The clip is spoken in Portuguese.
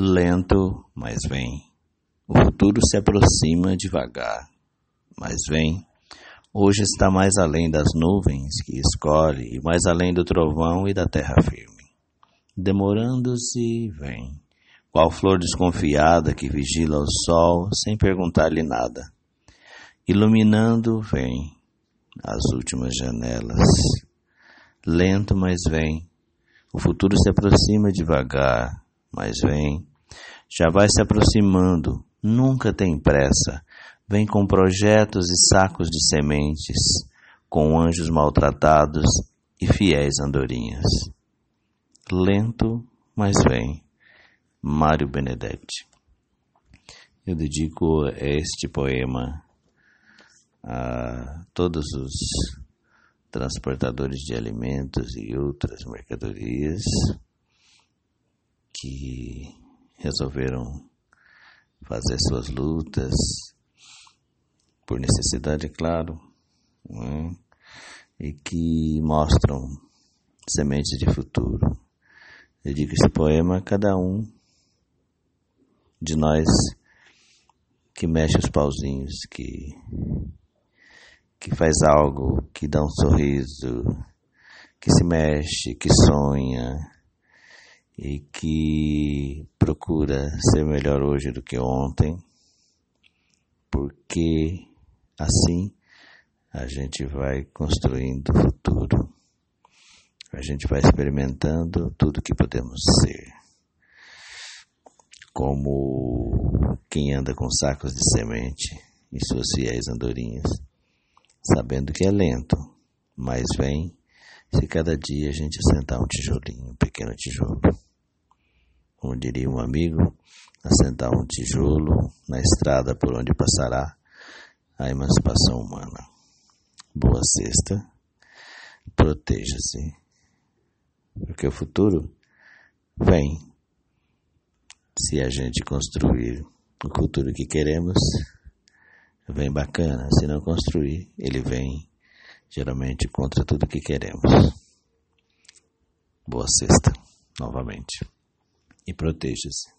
Lento, mas vem. O futuro se aproxima devagar, mas vem. Hoje está mais além das nuvens que escolhe, e mais além do trovão e da terra firme. Demorando-se, vem. Qual flor desconfiada que vigila o sol sem perguntar-lhe nada. Iluminando, vem. As últimas janelas. Lento, mas vem. O futuro se aproxima devagar, mas vem já vai se aproximando, nunca tem pressa, vem com projetos e sacos de sementes, com anjos maltratados e fiéis andorinhas. Lento, mas vem. Mário Benedetti. Eu dedico este poema a todos os transportadores de alimentos e outras mercadorias que resolveram fazer suas lutas, por necessidade, é claro, né? e que mostram sementes de futuro. Eu digo esse poema a cada um de nós que mexe os pauzinhos, que, que faz algo, que dá um sorriso, que se mexe, que sonha, e que procura ser melhor hoje do que ontem, porque assim a gente vai construindo o futuro, a gente vai experimentando tudo que podemos ser. Como quem anda com sacos de semente e suas fiéis andorinhas, sabendo que é lento, mas vem se cada dia a gente sentar um tijolinho, um pequeno tijolo como diria um amigo, assentar um tijolo na estrada por onde passará a emancipação humana. Boa sexta, proteja-se, porque o futuro vem se a gente construir o futuro que queremos. Vem bacana, se não construir, ele vem geralmente contra tudo que queremos. Boa sexta, novamente e proteja-se.